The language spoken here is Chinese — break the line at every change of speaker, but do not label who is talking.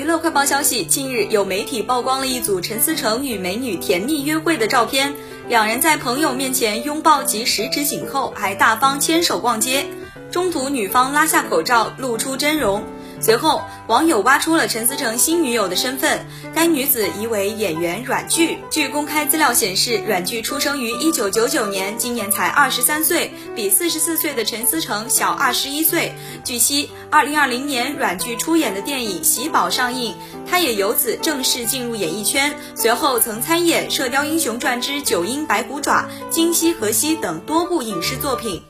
娱乐快报消息，近日有媒体曝光了一组陈思诚与美女甜蜜约会的照片，两人在朋友面前拥抱及十指紧扣，还大方牵手逛街。中途女方拉下口罩，露出真容。随后，网友挖出了陈思诚新女友的身份，该女子疑为演员阮剧。据公开资料显示，阮剧出生于一九九九年，今年才二十三岁，比四十四岁的陈思诚小二十一岁。据悉，二零二零年阮剧出演的电影《喜宝》上映，她也由此正式进入演艺圈。随后曾参演《射雕英雄传之九阴白骨爪》《今夕何夕》等多部影视作品。